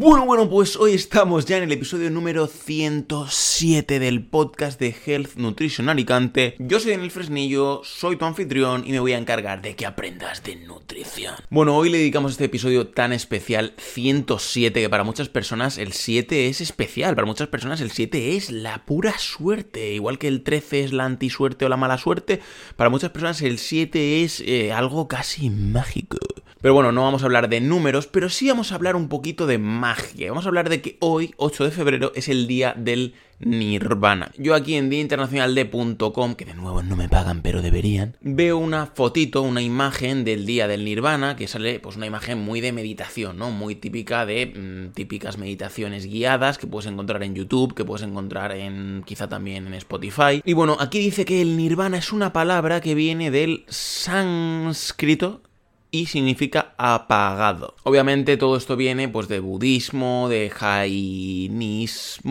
Bueno, bueno, pues hoy estamos ya en el episodio número 107 del podcast de Health Nutrition Alicante. Yo soy Daniel Fresnillo, soy tu anfitrión y me voy a encargar de que aprendas de nutrición. Bueno, hoy le dedicamos este episodio tan especial 107 que para muchas personas el 7 es especial, para muchas personas el 7 es la pura suerte, igual que el 13 es la antisuerte o la mala suerte, para muchas personas el 7 es eh, algo casi mágico. Pero bueno, no vamos a hablar de números, pero sí vamos a hablar un poquito de magia. Vamos a hablar de que hoy, 8 de febrero, es el día del Nirvana. Yo aquí en DiaInternacionalDe.com, que de nuevo no me pagan, pero deberían, veo una fotito, una imagen del día del Nirvana, que sale pues una imagen muy de meditación, ¿no? Muy típica de mm, típicas meditaciones guiadas que puedes encontrar en YouTube, que puedes encontrar en quizá también en Spotify. Y bueno, aquí dice que el Nirvana es una palabra que viene del sánscrito, y significa apagado. Obviamente todo esto viene pues de budismo, de jainismo,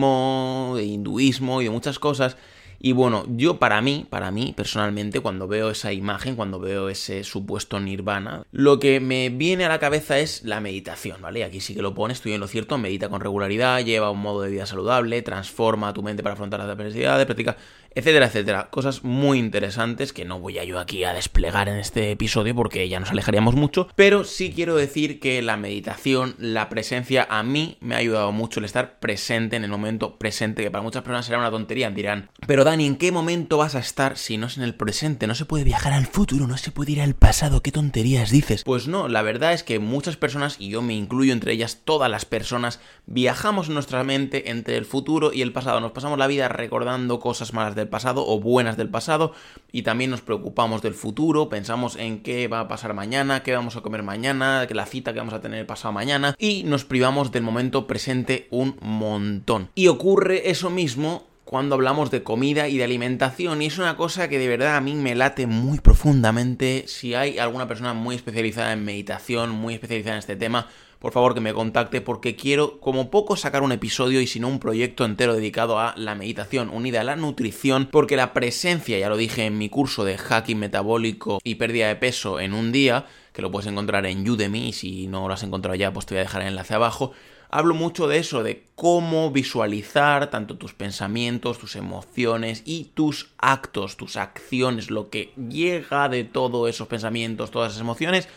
de hinduismo y de muchas cosas. Y bueno, yo para mí, para mí personalmente, cuando veo esa imagen, cuando veo ese supuesto nirvana, lo que me viene a la cabeza es la meditación, ¿vale? Aquí sí que lo pones, estoy en lo cierto, medita con regularidad, lleva un modo de vida saludable, transforma tu mente para afrontar las adversidades, practica etcétera, etcétera. Cosas muy interesantes que no voy a yo aquí a desplegar en este episodio porque ya nos alejaríamos mucho, pero sí quiero decir que la meditación, la presencia a mí me ha ayudado mucho el estar presente en el momento presente, que para muchas personas será una tontería, dirán, pero Dani, ¿en qué momento vas a estar si no es en el presente? No se puede viajar al futuro, no se puede ir al pasado, ¿qué tonterías dices? Pues no, la verdad es que muchas personas, y yo me incluyo entre ellas, todas las personas, viajamos en nuestra mente entre el futuro y el pasado, nos pasamos la vida recordando cosas malas del pasado o buenas del pasado y también nos preocupamos del futuro, pensamos en qué va a pasar mañana, qué vamos a comer mañana, la cita que vamos a tener pasado mañana y nos privamos del momento presente un montón. Y ocurre eso mismo cuando hablamos de comida y de alimentación y es una cosa que de verdad a mí me late muy profundamente. Si hay alguna persona muy especializada en meditación, muy especializada en este tema, por favor que me contacte porque quiero como poco sacar un episodio y si no un proyecto entero dedicado a la meditación unida a la nutrición porque la presencia, ya lo dije en mi curso de hacking metabólico y pérdida de peso en un día, que lo puedes encontrar en Udemy, si no lo has encontrado ya pues te voy a dejar el enlace abajo, hablo mucho de eso, de cómo visualizar tanto tus pensamientos, tus emociones y tus actos, tus acciones, lo que llega de todos esos pensamientos, todas esas emociones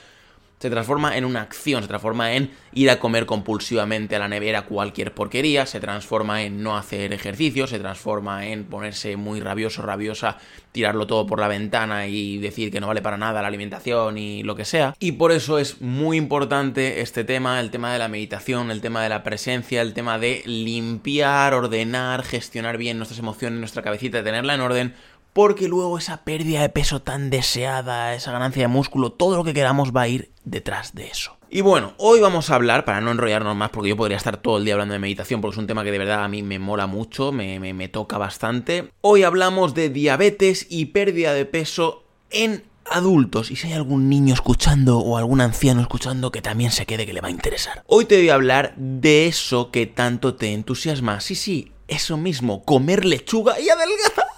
se transforma en una acción, se transforma en ir a comer compulsivamente a la nevera cualquier porquería, se transforma en no hacer ejercicio, se transforma en ponerse muy rabioso, rabiosa, tirarlo todo por la ventana y decir que no vale para nada la alimentación y lo que sea. Y por eso es muy importante este tema, el tema de la meditación, el tema de la presencia, el tema de limpiar, ordenar, gestionar bien nuestras emociones, nuestra cabecita, tenerla en orden porque luego esa pérdida de peso tan deseada, esa ganancia de músculo, todo lo que queramos va a ir detrás de eso. Y bueno, hoy vamos a hablar, para no enrollarnos más, porque yo podría estar todo el día hablando de meditación, porque es un tema que de verdad a mí me mola mucho, me, me, toca bastante. Hoy hablamos de diabetes y pérdida de peso en adultos y si hay algún niño escuchando o algún anciano escuchando que también se quede que le va a interesar. Hoy te voy a hablar de eso que tanto te entusiasma. Sí, sí, eso mismo, comer lechuga y adelgazar.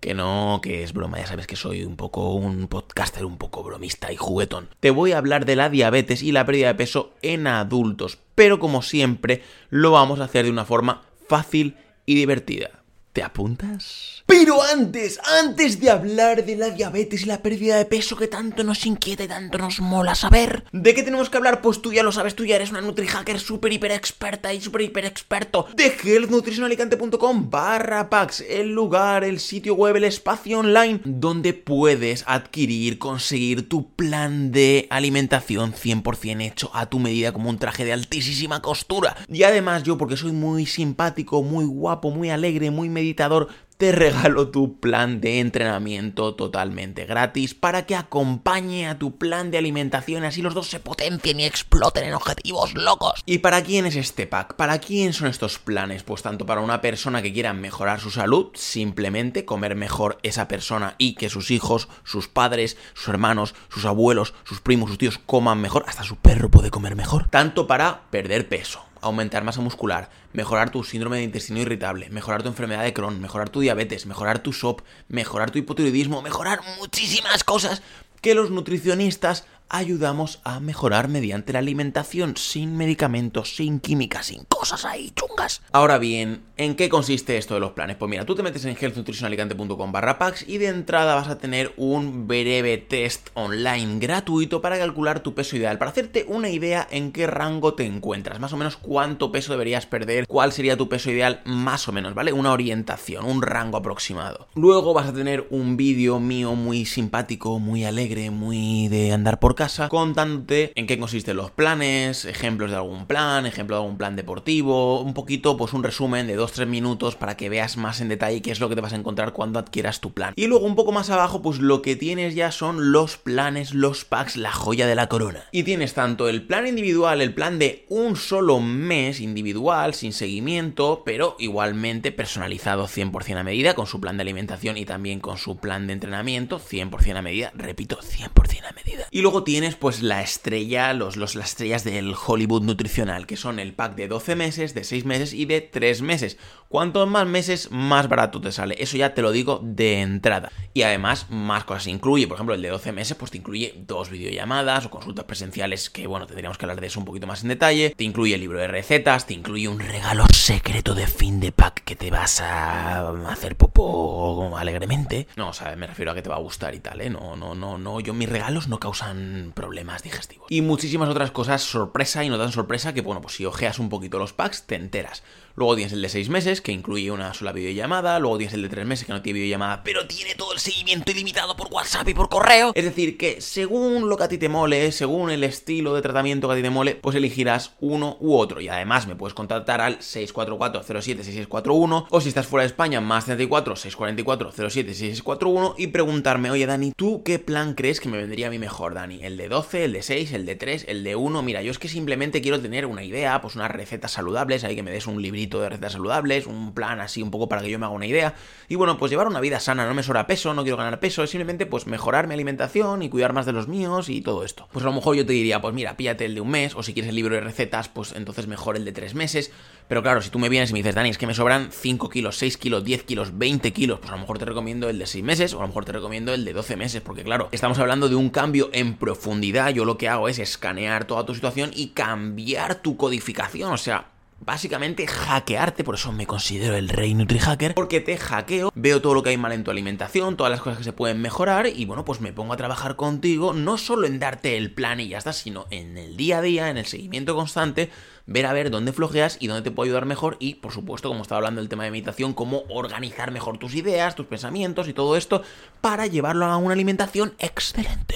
Que no, que es broma, ya sabes que soy un poco un podcaster un poco bromista y juguetón. Te voy a hablar de la diabetes y la pérdida de peso en adultos, pero como siempre lo vamos a hacer de una forma fácil y divertida. ¿Te apuntas? Pero antes, antes de hablar de la diabetes y la pérdida de peso que tanto nos inquieta y tanto nos mola saber, ¿de qué tenemos que hablar? Pues tú ya lo sabes, tú ya eres una NutriHacker súper hiper experta y súper hiper experto de healthnutritionalicante.com barra packs, el lugar, el sitio web, el espacio online donde puedes adquirir, conseguir tu plan de alimentación 100% hecho a tu medida como un traje de altísima costura. Y además yo, porque soy muy simpático, muy guapo, muy alegre, muy meditador, te regalo tu plan de entrenamiento totalmente gratis para que acompañe a tu plan de alimentación, así los dos se potencien y exploten en objetivos locos. ¿Y para quién es este pack? ¿Para quién son estos planes? Pues tanto para una persona que quiera mejorar su salud, simplemente comer mejor esa persona y que sus hijos, sus padres, sus hermanos, sus abuelos, sus primos, sus tíos coman mejor, hasta su perro puede comer mejor. Tanto para perder peso aumentar masa muscular, mejorar tu síndrome de intestino irritable, mejorar tu enfermedad de Crohn, mejorar tu diabetes, mejorar tu SOP, mejorar tu hipotiroidismo, mejorar muchísimas cosas que los nutricionistas ayudamos a mejorar mediante la alimentación, sin medicamentos, sin química, sin cosas ahí chungas. Ahora bien, ¿en qué consiste esto de los planes? Pues mira, tú te metes en healthnutritionalicante.com barra packs y de entrada vas a tener un breve test online gratuito para calcular tu peso ideal, para hacerte una idea en qué rango te encuentras, más o menos cuánto peso deberías perder, cuál sería tu peso ideal, más o menos, ¿vale? Una orientación, un rango aproximado. Luego vas a tener un vídeo mío muy simpático, muy alegre, muy de andar por casa contándote en qué consisten los planes, ejemplos de algún plan, ejemplo de algún plan deportivo, un poquito pues un resumen de 2-3 minutos para que veas más en detalle qué es lo que te vas a encontrar cuando adquieras tu plan. Y luego un poco más abajo pues lo que tienes ya son los planes, los packs, la joya de la corona. Y tienes tanto el plan individual, el plan de un solo mes individual, sin seguimiento, pero igualmente personalizado 100% a medida, con su plan de alimentación y también con su plan de entrenamiento 100% a medida, repito, 100% a medida. Y luego tienes pues la estrella, los, los, las estrellas del Hollywood nutricional, que son el pack de 12 meses, de 6 meses y de 3 meses. Cuantos más meses, más barato te sale. Eso ya te lo digo de entrada. Y además, más cosas incluye. Por ejemplo, el de 12 meses, pues te incluye dos videollamadas o consultas presenciales, que bueno, tendríamos que hablar de eso un poquito más en detalle. Te incluye el libro de recetas, te incluye un regalo secreto de fin de pack que te vas a hacer popo alegremente. No, o sea, me refiero a que te va a gustar y tal, ¿eh? No, no, no, no. Yo mis regalos no causan problemas digestivos. Y muchísimas otras cosas sorpresa y no tan sorpresa que, bueno, pues si ojeas un poquito los packs, te enteras. Luego tienes el de 6 meses, que incluye una sola videollamada. Luego tienes el de 3 meses, que no tiene videollamada, pero tiene todo el seguimiento ilimitado por WhatsApp y por correo. Es decir, que según lo que a ti te mole, según el estilo de tratamiento que a ti te mole, pues elegirás uno u otro. Y además me puedes contactar al 644-07-6641 o si estás fuera de España, más 34 644 07 y preguntarme, oye Dani, ¿tú qué plan crees que me vendría a mí mejor, Dani? ¿El de 12, el de 6, el de 3, el de 1? Mira, yo es que simplemente quiero tener una idea, pues unas recetas saludables, ahí que me des un librito de recetas saludables, un plan así un poco para que yo me haga una idea. Y bueno, pues llevar una vida sana, no me sobra peso, no quiero ganar peso, es simplemente pues mejorar mi alimentación y cuidar más de los míos y todo esto. Pues a lo mejor yo te diría, pues mira, píllate el de un mes, o si quieres el libro de recetas, pues entonces mejor el de tres meses. Pero claro, si tú me vienes y me dices, Dani, es que me sobran 5 kilos, 6 kilos, 10 kilos, 20 kilos, pues a lo mejor te recomiendo el de 6 meses o a lo mejor te recomiendo el de 12 meses, porque claro, estamos hablando de un cambio en profundidad. Yo lo que hago es escanear toda tu situación y cambiar tu codificación, o sea, básicamente hackearte, por eso me considero el rey NutriHacker, porque te hackeo, veo todo lo que hay mal en tu alimentación, todas las cosas que se pueden mejorar y bueno, pues me pongo a trabajar contigo, no solo en darte el plan y ya está, sino en el día a día, en el seguimiento constante, ver a ver dónde flojeas y dónde te puedo ayudar mejor y, por supuesto, como estaba hablando del tema de meditación, cómo organizar mejor tus ideas, tus pensamientos y todo esto para llevarlo a una alimentación excelente.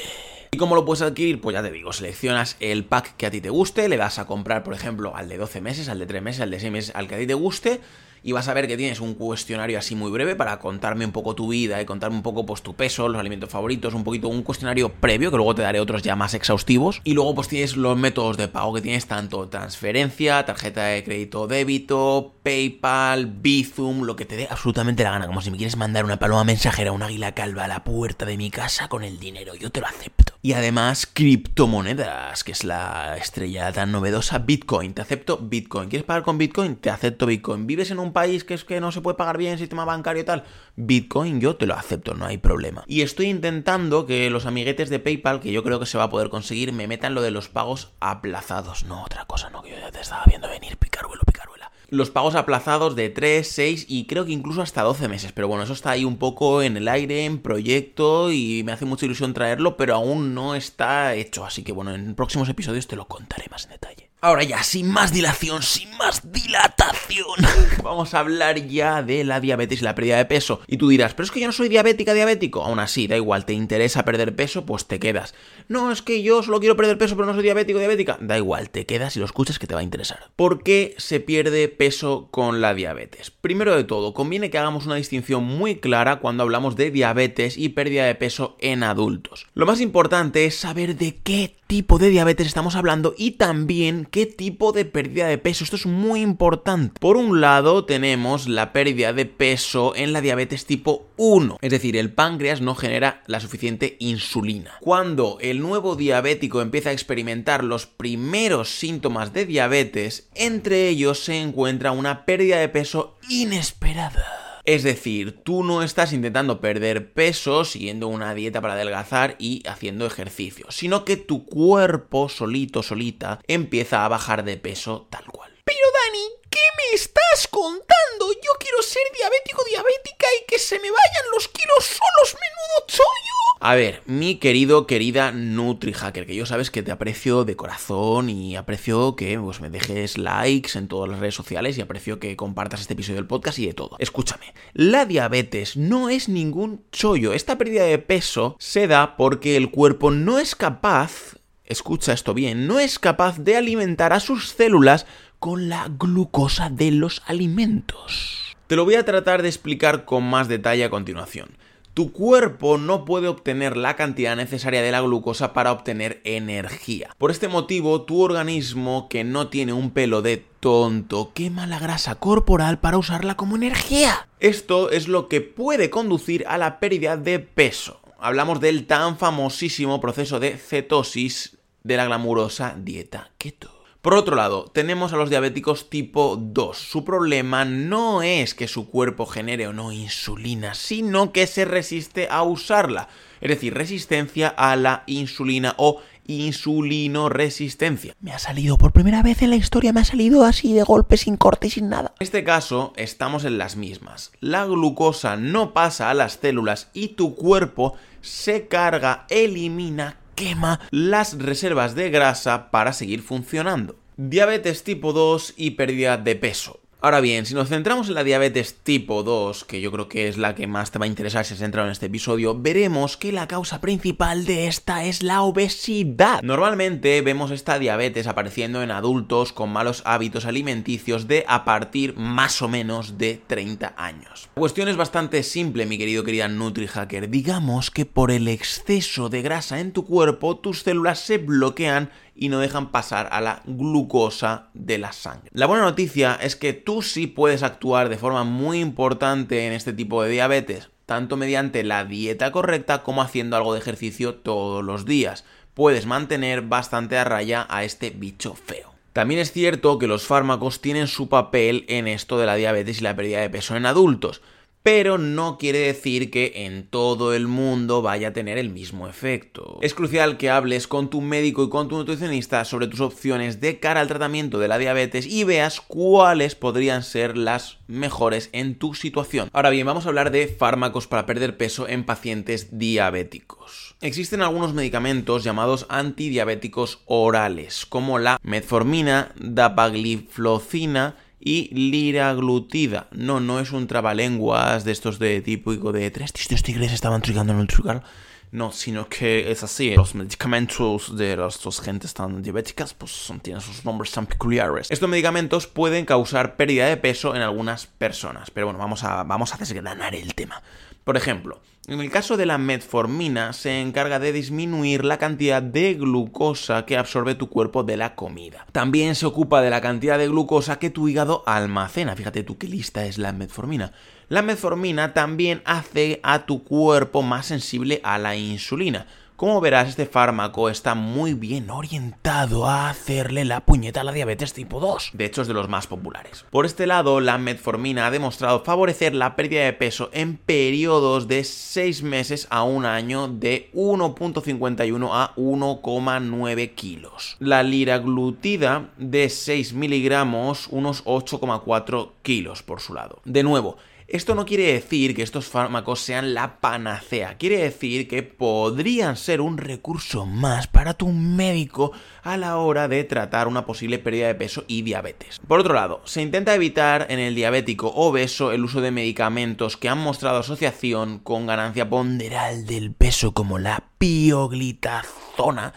¿Y cómo lo puedes adquirir? Pues ya te digo, seleccionas el pack que a ti te guste, le das a comprar, por ejemplo, al de 12 meses, al de 3 meses, al de 6 meses, al que a ti te guste, y vas a ver que tienes un cuestionario así muy breve para contarme un poco tu vida y contarme un poco pues tu peso, los alimentos favoritos, un poquito un cuestionario previo que luego te daré otros ya más exhaustivos y luego pues tienes los métodos de pago que tienes tanto transferencia, tarjeta de crédito débito, PayPal, Bizum, lo que te dé absolutamente la gana, como si me quieres mandar una paloma mensajera, un águila calva a la puerta de mi casa con el dinero, yo te lo acepto. Y además criptomonedas, que es la estrella tan novedosa, Bitcoin, te acepto Bitcoin. ¿Quieres pagar con Bitcoin? Te acepto Bitcoin. ¿Vives en un país que es que no se puede pagar bien sistema bancario y tal, Bitcoin yo te lo acepto, no hay problema. Y estoy intentando que los amiguetes de PayPal, que yo creo que se va a poder conseguir, me metan lo de los pagos aplazados. No, otra cosa, no, que yo ya te estaba viendo venir, picaruelo, picaruela. Los pagos aplazados de 3, 6 y creo que incluso hasta 12 meses. Pero bueno, eso está ahí un poco en el aire, en proyecto y me hace mucha ilusión traerlo, pero aún no está hecho. Así que bueno, en próximos episodios te lo contaré más en detalle. Ahora ya, sin más dilación, sin más dilatación. Vamos a hablar ya de la diabetes y la pérdida de peso. Y tú dirás, pero es que yo no soy diabética, diabético. Aún así, da igual, te interesa perder peso, pues te quedas. No, es que yo solo quiero perder peso, pero no soy diabético, diabética. Da igual, te quedas y lo escuchas que te va a interesar. ¿Por qué se pierde peso con la diabetes? Primero de todo, conviene que hagamos una distinción muy clara cuando hablamos de diabetes y pérdida de peso en adultos. Lo más importante es saber de qué tipo de diabetes estamos hablando y también qué tipo de pérdida de peso. Esto es muy importante. Por un lado tenemos la pérdida de peso en la diabetes tipo 1, es decir, el páncreas no genera la suficiente insulina. Cuando el nuevo diabético empieza a experimentar los primeros síntomas de diabetes, entre ellos se encuentra una pérdida de peso inesperada. Es decir, tú no estás intentando perder peso siguiendo una dieta para adelgazar y haciendo ejercicio, sino que tu cuerpo solito, solita, empieza a bajar de peso tal cual. Pero Dani, ¿qué me estás contando? Yo quiero ser diabético, diabética y que se me vayan los kilos solos, menudo chollo. A ver, mi querido, querida NutriHacker, que yo sabes que te aprecio de corazón y aprecio que pues, me dejes likes en todas las redes sociales y aprecio que compartas este episodio del podcast y de todo. Escúchame, la diabetes no es ningún chollo. Esta pérdida de peso se da porque el cuerpo no es capaz, escucha esto bien, no es capaz de alimentar a sus células con la glucosa de los alimentos. Te lo voy a tratar de explicar con más detalle a continuación. Tu cuerpo no puede obtener la cantidad necesaria de la glucosa para obtener energía. Por este motivo, tu organismo, que no tiene un pelo de tonto, quema la grasa corporal para usarla como energía. Esto es lo que puede conducir a la pérdida de peso. Hablamos del tan famosísimo proceso de cetosis de la glamurosa dieta keto. Por otro lado, tenemos a los diabéticos tipo 2. Su problema no es que su cuerpo genere o no insulina, sino que se resiste a usarla. Es decir, resistencia a la insulina o insulinoresistencia. Me ha salido por primera vez en la historia, me ha salido así de golpe, sin corte y sin nada. En este caso, estamos en las mismas. La glucosa no pasa a las células y tu cuerpo se carga, elimina, quema las reservas de grasa para seguir funcionando. Diabetes tipo 2 y pérdida de peso. Ahora bien, si nos centramos en la diabetes tipo 2, que yo creo que es la que más te va a interesar si has entrado en este episodio, veremos que la causa principal de esta es la obesidad. Normalmente vemos esta diabetes apareciendo en adultos con malos hábitos alimenticios de a partir más o menos de 30 años. La cuestión es bastante simple, mi querido querida NutriHacker. Digamos que por el exceso de grasa en tu cuerpo, tus células se bloquean y no dejan pasar a la glucosa de la sangre. La buena noticia es que tú sí puedes actuar de forma muy importante en este tipo de diabetes, tanto mediante la dieta correcta como haciendo algo de ejercicio todos los días. Puedes mantener bastante a raya a este bicho feo. También es cierto que los fármacos tienen su papel en esto de la diabetes y la pérdida de peso en adultos pero no quiere decir que en todo el mundo vaya a tener el mismo efecto. Es crucial que hables con tu médico y con tu nutricionista sobre tus opciones de cara al tratamiento de la diabetes y veas cuáles podrían ser las mejores en tu situación. Ahora bien, vamos a hablar de fármacos para perder peso en pacientes diabéticos. Existen algunos medicamentos llamados antidiabéticos orales, como la metformina, dapagliflozina, y liraglutida. No, no es un trabalenguas de estos de típico de tres distintos tigres estaban trigando en el trigal. No, sino que es así. Los medicamentos de las dos gentes tan diabéticas, pues tienen sus nombres tan peculiares. Estos medicamentos pueden causar pérdida de peso en algunas personas. Pero bueno, vamos a, vamos a desgranar el tema. Por ejemplo, en el caso de la metformina se encarga de disminuir la cantidad de glucosa que absorbe tu cuerpo de la comida. También se ocupa de la cantidad de glucosa que tu hígado almacena. Fíjate tú qué lista es la metformina. La metformina también hace a tu cuerpo más sensible a la insulina. Como verás, este fármaco está muy bien orientado a hacerle la puñeta a la diabetes tipo 2. De hecho, es de los más populares. Por este lado, la metformina ha demostrado favorecer la pérdida de peso en periodos de 6 meses a un año de 1.51 a 1,9 kilos. La liraglutida de 6 miligramos, unos 8,4 kilos por su lado. De nuevo, Esto no quiere decir que estos fármacos sean la panacea, quiere decir que podrían ser un recurso más para tu médico a la hora de tratar una posible pérdida de peso y diabetes. Por otro lado, se intenta evitar en el diabético obeso el uso de medicamentos que han mostrado asociación con ganancia ponderal del peso como la pioglitazona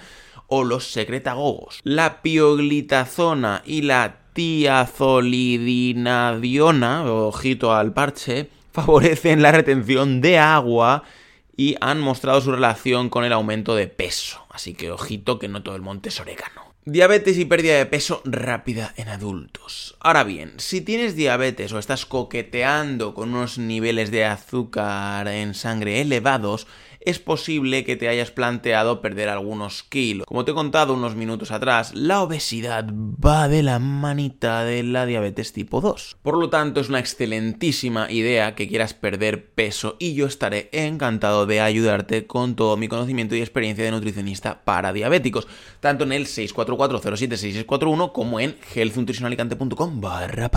o los secretagogos. La pioglitazona y la tiazolidinadiona, ojito al parche, favorecen la retención de agua y han mostrado su relación con el aumento de peso. Así que ojito que no todo el monte es orégano. Diabetes y pérdida de peso rápida en adultos. Ahora bien, si tienes diabetes o estás coqueteando con unos niveles de azúcar en sangre elevados, es posible que te hayas planteado perder algunos kilos. Como te he contado unos minutos atrás, la obesidad va de la manita de la diabetes tipo 2. Por lo tanto, es una excelentísima idea que quieras perder peso y yo estaré encantado de ayudarte con todo mi conocimiento y experiencia de nutricionista para diabéticos, tanto en el 644076641 como en healthnutritionalicante.com barra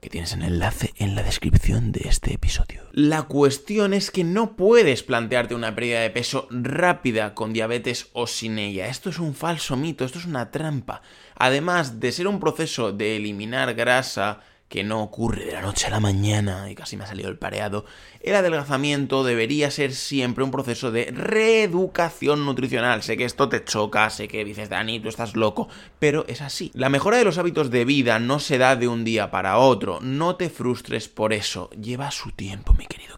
que tienes el enlace en la descripción de este episodio. La cuestión es que no puedes plantearte una pérdida de peso rápida con diabetes o sin ella. Esto es un falso mito, esto es una trampa. Además de ser un proceso de eliminar grasa que no ocurre de la noche a la mañana, y casi me ha salido el pareado, el adelgazamiento debería ser siempre un proceso de reeducación nutricional. Sé que esto te choca, sé que dices, Dani, tú estás loco, pero es así. La mejora de los hábitos de vida no se da de un día para otro, no te frustres por eso, lleva su tiempo, mi querido.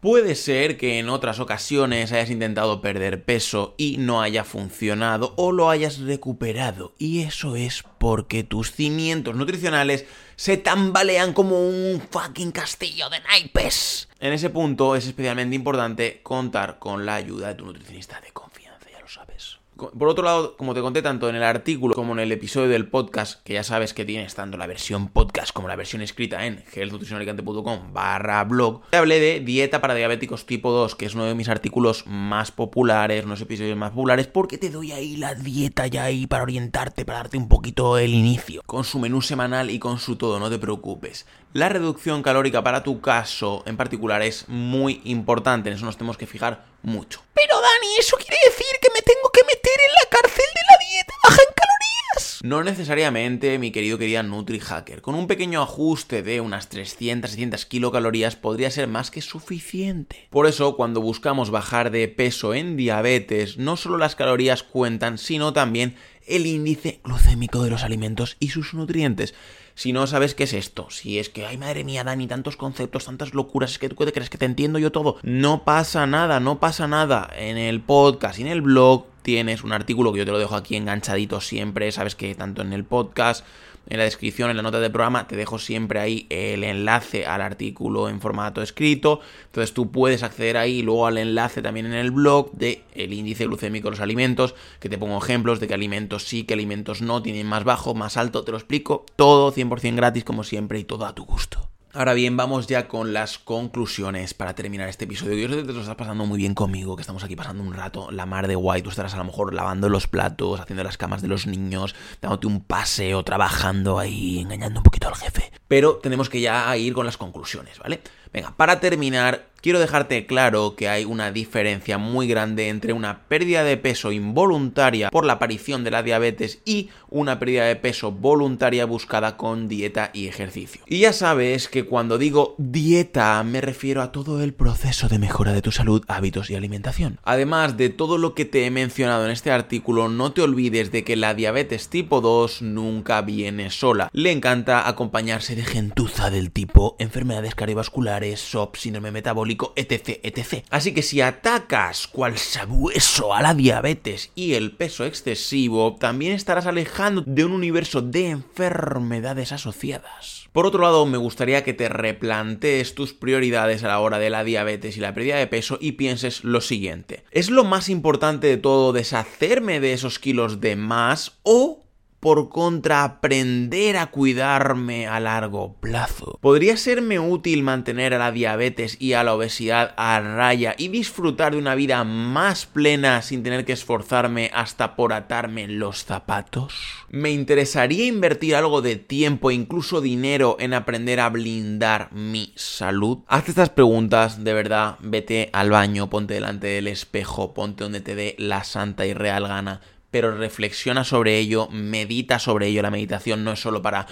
Puede ser que en otras ocasiones hayas intentado perder peso y no haya funcionado o lo hayas recuperado y eso es porque tus cimientos nutricionales se tambalean como un fucking castillo de naipes. En ese punto es especialmente importante contar con la ayuda de tu nutricionista de confianza, ya lo sabes. Por otro lado, como te conté tanto en el artículo como en el episodio del podcast, que ya sabes que tienes tanto la versión podcast como la versión escrita en healthnutritionalicante.com barra blog, te hablé de dieta para diabéticos tipo 2, que es uno de mis artículos más populares, unos episodios más populares, porque te doy ahí la dieta ya ahí para orientarte, para darte un poquito el inicio, con su menú semanal y con su todo, no te preocupes. La reducción calórica para tu caso en particular es muy importante, en eso nos tenemos que fijar mucho. Pero Dani, eso quiere decir que me tengo que meter en la cárcel de la dieta baja en calorías. No necesariamente, mi querido querida NutriHacker. Con un pequeño ajuste de unas 300-600 kilocalorías podría ser más que suficiente. Por eso, cuando buscamos bajar de peso en diabetes, no solo las calorías cuentan, sino también el índice glucémico de los alimentos y sus nutrientes. Si no sabes qué es esto, si es que, ay madre mía, Dani, tantos conceptos, tantas locuras, es que tú crees que te entiendo yo todo. No pasa nada, no pasa nada. En el podcast y en el blog tienes un artículo que yo te lo dejo aquí enganchadito siempre, sabes que tanto en el podcast en la descripción, en la nota del programa, te dejo siempre ahí el enlace al artículo en formato escrito. Entonces tú puedes acceder ahí luego al enlace también en el blog de índice glucémico de los alimentos, que te pongo ejemplos de qué alimentos sí, qué alimentos no, tienen más bajo, más alto, te lo explico. Todo 100% gratis como siempre y todo a tu gusto. Ahora bien, vamos ya con las conclusiones para terminar este episodio. Yo sé que te lo estás pasando muy bien conmigo, que estamos aquí pasando un rato, la mar de guay. Tú estarás a lo mejor lavando los platos, haciendo las camas de los niños, dándote un paseo, trabajando ahí, engañando un poquito al jefe. Pero tenemos que ya ir con las conclusiones, ¿vale? Venga, para terminar, quiero dejarte claro que hay una diferencia muy grande entre una pérdida de peso involuntaria por la aparición de la diabetes y una pérdida de peso voluntaria buscada con dieta y ejercicio. Y ya sabes que cuando digo dieta me refiero a todo el proceso de mejora de tu salud, hábitos y alimentación. Además de todo lo que te he mencionado en este artículo, no te olvides de que la diabetes tipo 2 nunca viene sola. Le encanta acompañarse de gentuza del tipo enfermedades cardiovasculares, SOP, síndrome metabólico, etc, etc. Así que si atacas cual sabueso a la diabetes y el peso excesivo, también estarás alejando de un universo de enfermedades asociadas. Por otro lado, me gustaría que te replantees tus prioridades a la hora de la diabetes y la pérdida de peso y pienses lo siguiente. ¿Es lo más importante de todo deshacerme de esos kilos de más o por contra aprender a cuidarme a largo plazo. ¿Podría serme útil mantener a la diabetes y a la obesidad a raya y disfrutar de una vida más plena sin tener que esforzarme hasta por atarme los zapatos? ¿Me interesaría invertir algo de tiempo e incluso dinero en aprender a blindar mi salud? Hazte estas preguntas, de verdad, vete al baño, ponte delante del espejo, ponte donde te dé la santa y real gana pero reflexiona sobre ello, medita sobre ello. La meditación no es solo para...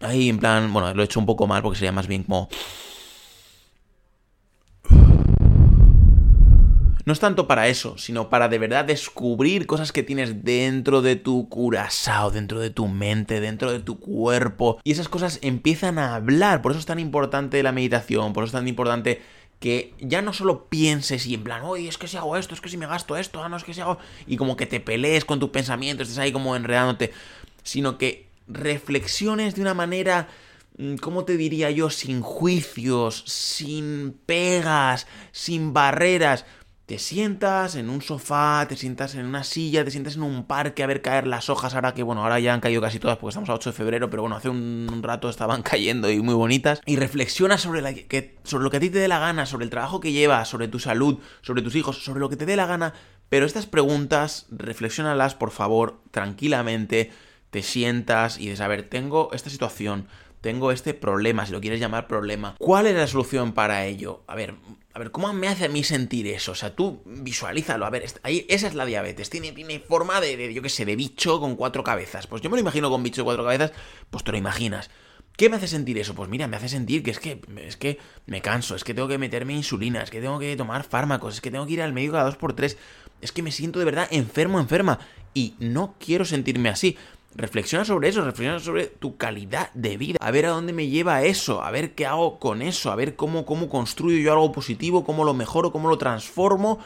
Ahí, en plan, bueno, lo he hecho un poco mal porque sería más bien como... No es tanto para eso, sino para de verdad descubrir cosas que tienes dentro de tu curazao, dentro de tu mente, dentro de tu cuerpo. Y esas cosas empiezan a hablar. Por eso es tan importante la meditación, por eso es tan importante que ya no solo pienses y en plan, oye, es que si hago esto, es que si me gasto esto, ah, no, es que si hago... Y como que te pelees con tus pensamientos, estés ahí como enredándote, sino que reflexiones de una manera, mm, ¿cómo te diría yo? Sin juicios, sin pegas, sin barreras te sientas en un sofá, te sientas en una silla, te sientas en un parque a ver caer las hojas, ahora que, bueno, ahora ya han caído casi todas porque estamos a 8 de febrero, pero bueno, hace un rato estaban cayendo y muy bonitas, y reflexiona sobre, sobre lo que a ti te dé la gana, sobre el trabajo que llevas, sobre tu salud, sobre tus hijos, sobre lo que te dé la gana, pero estas preguntas, reflexionalas, por favor, tranquilamente, te sientas y de saber, tengo esta situación, tengo este problema, si lo quieres llamar problema. ¿Cuál es la solución para ello? A ver, a ver, ¿cómo me hace a mí sentir eso? O sea, tú visualízalo. A ver, ahí, esa es la diabetes. Tiene, tiene forma de, yo qué sé, de bicho con cuatro cabezas. Pues yo me lo imagino con bicho de cuatro cabezas, pues te lo imaginas. ¿Qué me hace sentir eso? Pues mira, me hace sentir que es que es que me canso, es que tengo que meterme insulina, es que tengo que tomar fármacos, es que tengo que ir al médico cada dos por tres, es que me siento de verdad enfermo, enferma. Y no quiero sentirme así. Reflexiona sobre eso, reflexiona sobre tu calidad de vida, a ver a dónde me lleva eso, a ver qué hago con eso, a ver cómo, cómo construyo yo algo positivo, cómo lo mejoro, cómo lo transformo.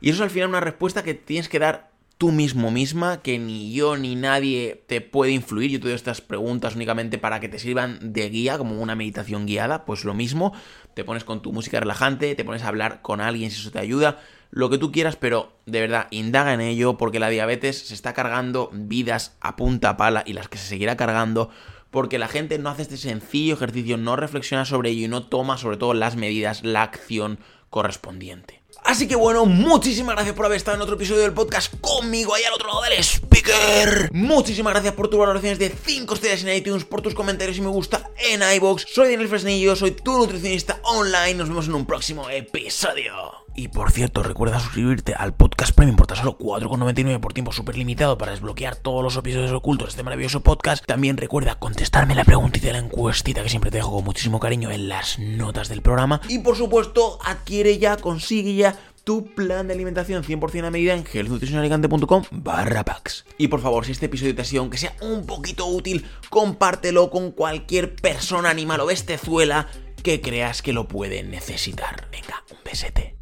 Y eso es al final una respuesta que tienes que dar tú mismo misma, que ni yo ni nadie te puede influir. Yo te doy estas preguntas únicamente para que te sirvan de guía, como una meditación guiada, pues lo mismo, te pones con tu música relajante, te pones a hablar con alguien si eso te ayuda, lo que tú quieras, pero de verdad, indaga en ello porque la diabetes se está cargando vidas a punta pala y las que se seguirá cargando porque la gente no hace este sencillo ejercicio, no reflexiona sobre ello y no toma sobre todo las medidas, la acción correspondiente. Así que bueno, muchísimas gracias por haber estado en otro episodio del podcast conmigo ahí al otro lado del speaker. Muchísimas gracias por tus valoraciones de 5 estrellas en iTunes, por tus comentarios y me gusta en iBox. Soy Daniel Fresnillo, soy tu nutricionista online. Nos vemos en un próximo episodio. Y por cierto, recuerda suscribirte al podcast premium por tan solo 4,99 por tiempo súper limitado para desbloquear todos los episodios ocultos de este maravilloso podcast. También recuerda contestarme la preguntita de la encuestita que siempre te dejo con muchísimo cariño en las notas del programa. Y por supuesto, adquiere ya, consigue ya tu plan de alimentación 100% a medida en healthnutritionalicante.com barra packs. Y por favor, si este episodio te ha sido, aunque sea un poquito útil, compártelo con cualquier persona, animal o bestezuela que creas que lo puede necesitar. Venga, un besete.